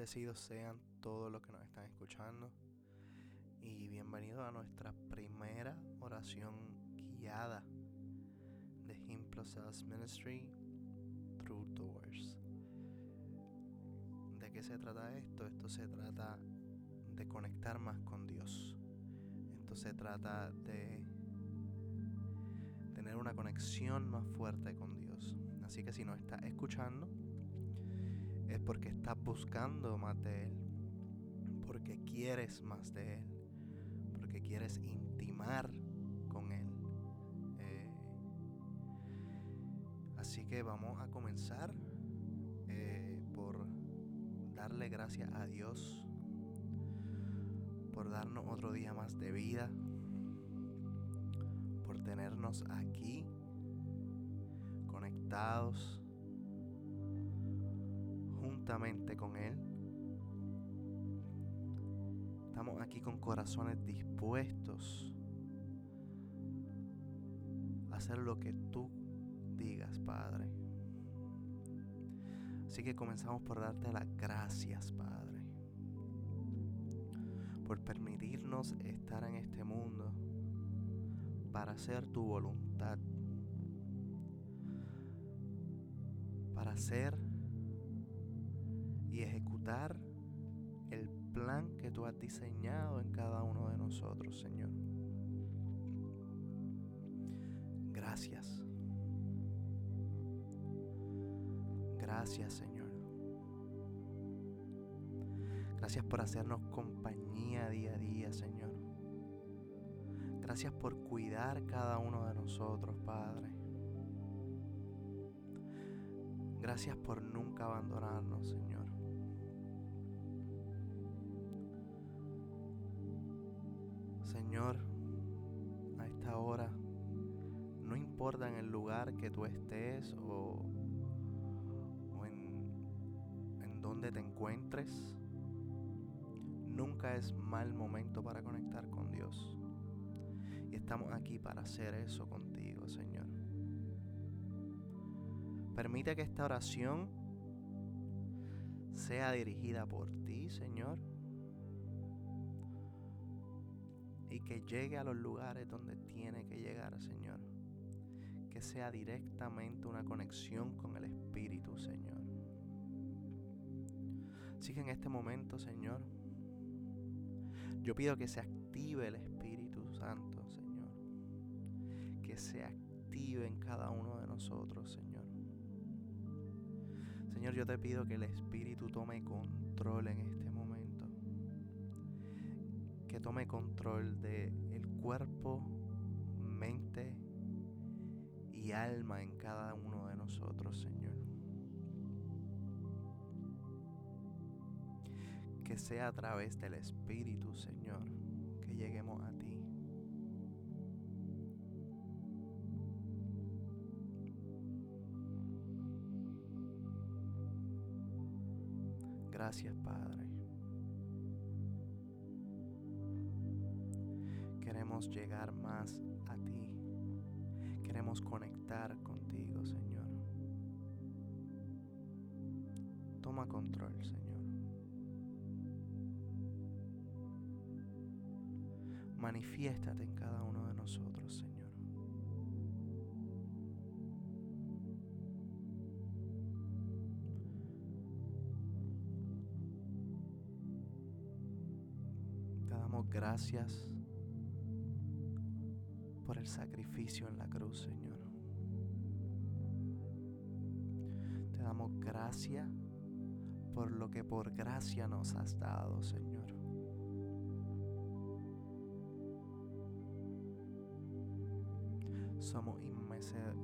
bendecidos sean todos los que nos están escuchando y bienvenidos a nuestra primera oración guiada de Him Ministry Through Doors. ¿De qué se trata esto? Esto se trata de conectar más con Dios. Esto se trata de tener una conexión más fuerte con Dios. Así que si nos estás escuchando, es porque estás buscando más de Él, porque quieres más de Él, porque quieres intimar con Él. Eh, así que vamos a comenzar eh, por darle gracias a Dios por darnos otro día más de vida, por tenernos aquí conectados con Él. Estamos aquí con corazones dispuestos a hacer lo que tú digas, Padre. Así que comenzamos por darte las gracias, Padre, por permitirnos estar en este mundo para hacer tu voluntad, para hacer ejecutar el plan que tú has diseñado en cada uno de nosotros, Señor. Gracias. Gracias, Señor. Gracias por hacernos compañía día a día, Señor. Gracias por cuidar cada uno de nosotros, Padre. Gracias por nunca abandonarnos, Señor. Señor, a esta hora, no importa en el lugar que tú estés o, en, en donde te encuentres, nunca es mal momento para conectar con Dios. Y estamos aquí para hacer eso contigo, Señor. Permite que esta oración sea dirigida por ti, Señor y que llegue a los lugares donde tiene que llegar, Señor. Que sea directamente una conexión con el Espíritu, Señor. Así que en este momento, Señor, yo pido que se active el Espíritu Santo, Señor. Que se active en cada uno de nosotros, Señor. Señor, yo te pido que el Espíritu tome control en este que tome control de el cuerpo, mente y alma en cada uno de nosotros, Señor. Que sea a través del Espíritu, Señor, que lleguemos a ti. Gracias, Padre. Más a ti. Queremos conectar contigo, Señor. Toma control, Señor. Manifiéstate en cada uno de nosotros, Señor. Te damos gracias por el sacrificio en la cruz, Señor. Te damos gracia por lo que por gracia nos has dado, Señor. Somos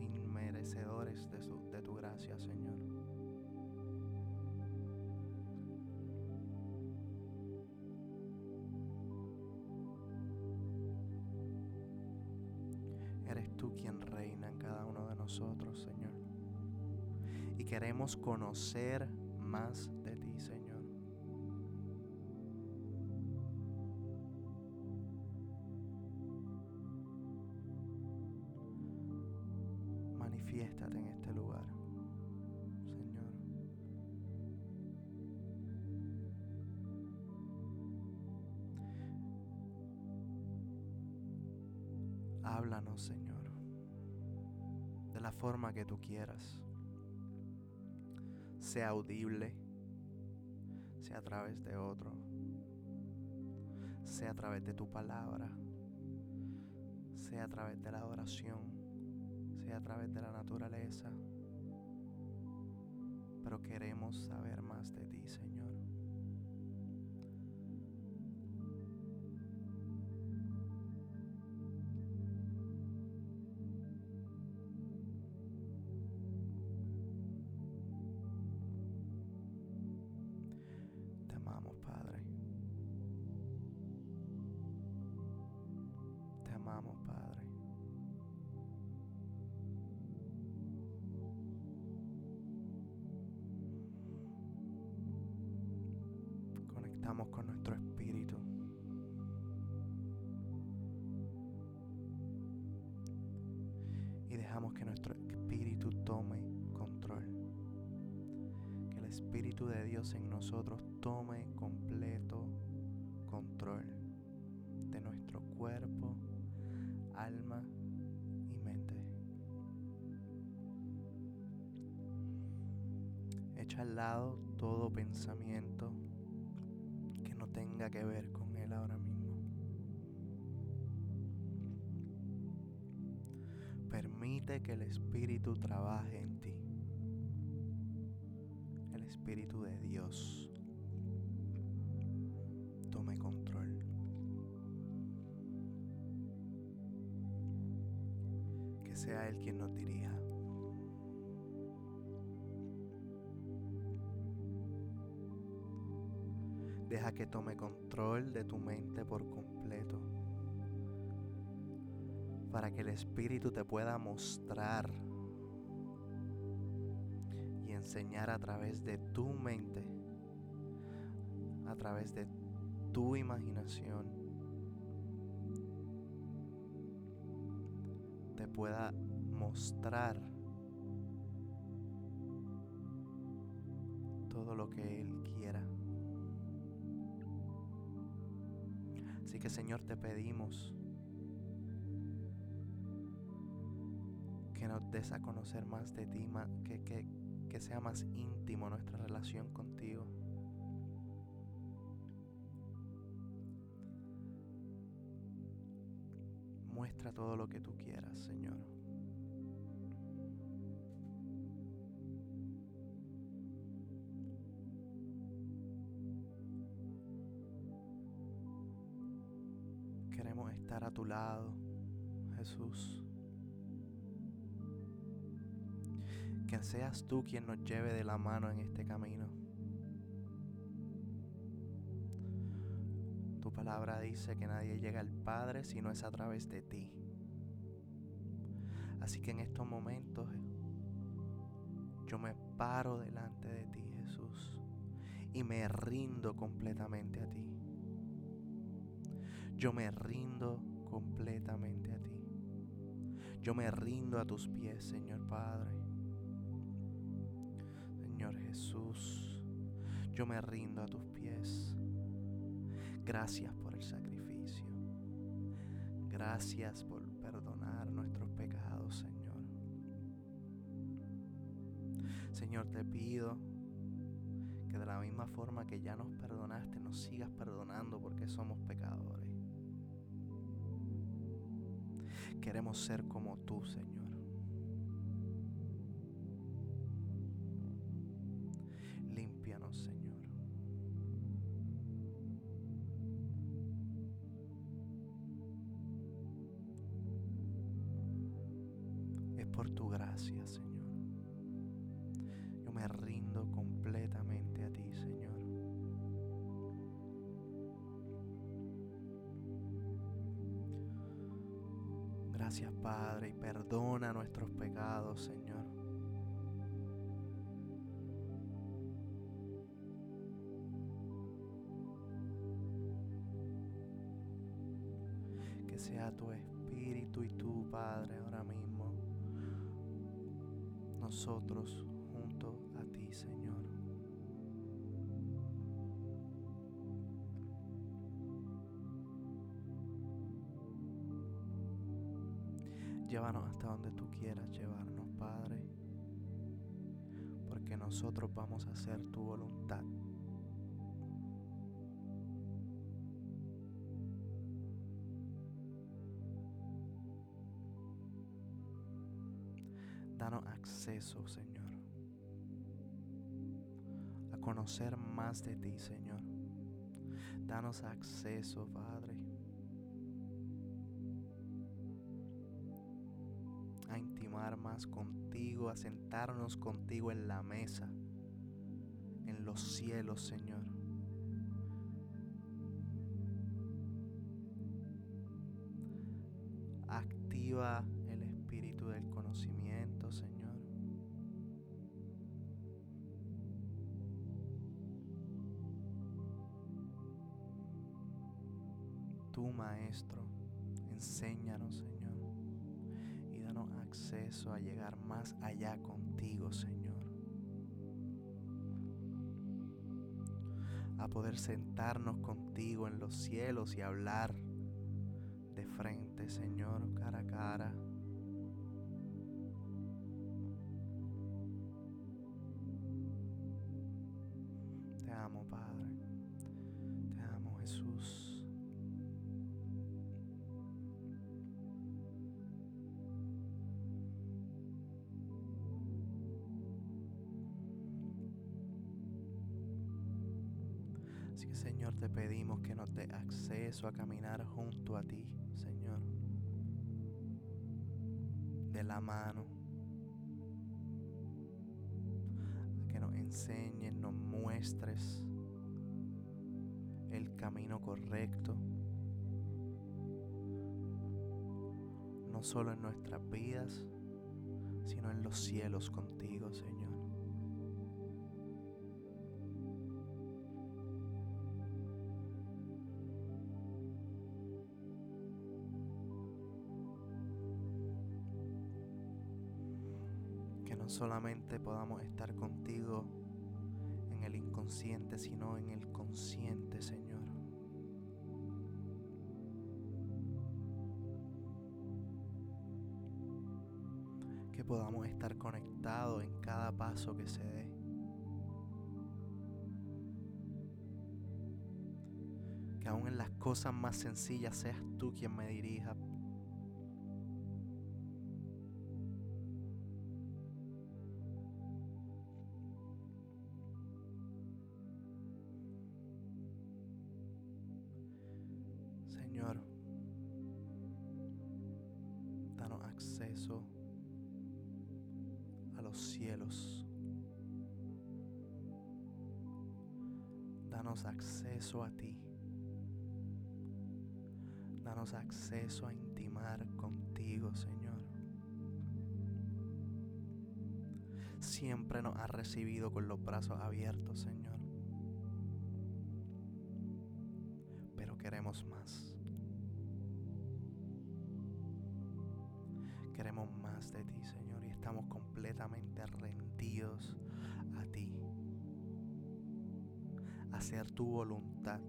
inmerecedores de, tu gracia, Señor. nosotros, Señor. Y queremos conocer más de ti, Señor. Manifiéstate en este lugar, Señor. Háblanos, Señor forma que tú quieras. Sea audible, sea a través de otro, sea a través de tu palabra, sea a través de la oración, sea a través de la naturaleza. Pero queremos saber más de ti, Señor. Con nuestro espíritu. Y dejamos que nuestro espíritu tome control. Que el Espíritu de Dios en nosotros tome completo control de nuestro cuerpo, alma y mente. Echa al lado todo pensamiento que ver con Él ahora mismo. Permite que el Espíritu trabaje en ti. El Espíritu de Dios tome control. Que sea Él quien nos dirija. Deja que tome control de tu mente por completo. Para que el Espíritu te pueda mostrar y enseñar a través de tu mente, a través de tu imaginación, te pueda mostrar todo lo que Él quiera. Que Señor te pedimos que nos des a conocer más de ti, que, que, que sea más íntimo nuestra relación contigo. Muestra todo lo que tú quieras, Señor. Estar a tu lado, Jesús. Que seas tú quien nos lleve de la mano en este camino. Tu palabra dice que nadie llega al Padre si no es a través de ti. Así que en estos momentos yo me paro delante de ti, Jesús, y me rindo completamente a ti. Yo me rindo completamente a ti. Yo me rindo a tus pies, Señor Padre. Señor Jesús, yo me rindo a tus pies. Gracias por el sacrificio. Gracias por perdonar nuestros pecados, Señor. Señor, te pido que de la misma forma que ya nos perdonaste, nos sigas perdonando porque somos pecadores. Queremos ser como tú, Señor. Límpianos, Señor. Es por tu gracia, Señor. Yo me rindo completamente Gracias Padre y perdona nuestros pecados, Señor. Que sea tu Espíritu y tu Padre ahora mismo. Nosotros junto a ti, Señor. Llévanos hasta donde tú quieras llevarnos, Padre, porque nosotros vamos a hacer tu voluntad. Danos acceso, Señor, a conocer más de ti, Señor. Danos acceso, Padre, más contigo, a sentarnos contigo en la mesa, en los cielos, Señor. Activa el espíritu del conocimiento, Señor. Tu Maestro, enséñanos, Señor, acceso a llegar más allá contigo, Señor. A poder sentarnos contigo en los cielos y hablar de frente, Señor, cara a cara. Así que Señor, te pedimos que nos dé acceso a caminar junto a ti, Señor. De la mano. Que nos enseñes, nos muestres el camino correcto. No solo en nuestras vidas, sino en los cielos contigo, Señor. Solamente podamos estar contigo en el inconsciente, sino en el consciente, Señor. Que podamos estar conectados en cada paso que se dé. Que aún en las cosas más sencillas seas tú quien me dirija, Danos acceso a ti. Danos acceso a intimar contigo, Señor. Siempre nos has recibido con los brazos abiertos, Señor. Hacer tu voluntad.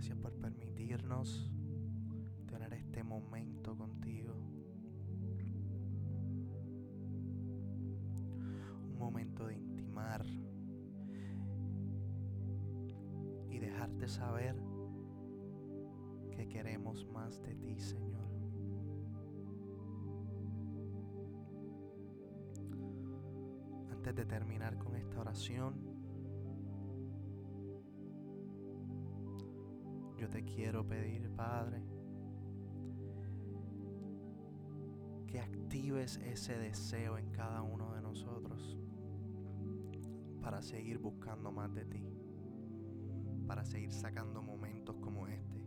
Gracias por permitirnos tener este momento contigo. Un momento de intimar y dejarte saber que queremos más de ti, Señor. Antes de terminar con esta oración, yo te quiero pedir, Padre, que actives ese deseo en cada uno de nosotros. para seguir buscando más de ti, para seguir sacando momentos como este,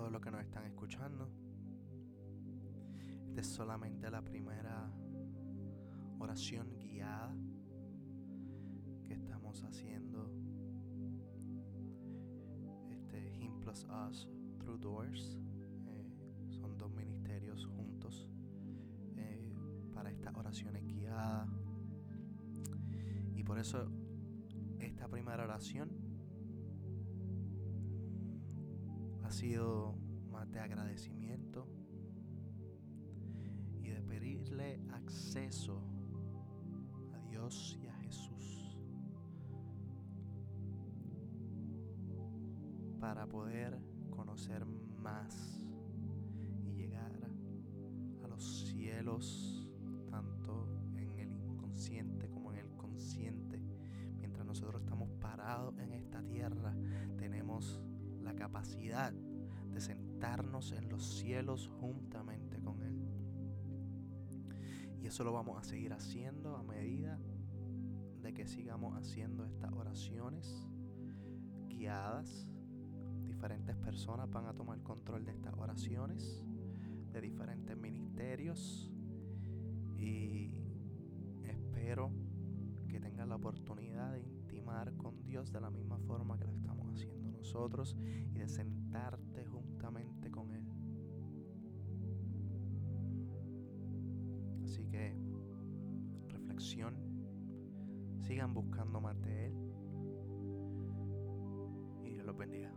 todos los que nos están escuchando, esta es solamente la primera oración guiada que estamos haciendo. Este Him plus Us Through Doors. eh, son dos ministerios juntos eh, para estas oraciones guiadas. Y por eso esta primera oración ha sido más de agradecimiento y de pedirle acceso a Dios y a Jesús para poder conocer más y llegar a los cielos tanto en el inconsciente como en el consciente. Mientras nosotros estamos parados en esta tierra tenemos capacidad de sentarnos en los cielos juntamente con Él. Y eso lo vamos a seguir haciendo a medida de que sigamos haciendo estas oraciones guiadas. Diferentes personas van a tomar control de estas oraciones, de diferentes ministerios. Y espero que tengan la oportunidad de intimar con Dios de la misma forma que lo estamos y de sentarte juntamente con Él. Así que reflexión, sigan buscando más de Él y Dios los bendiga.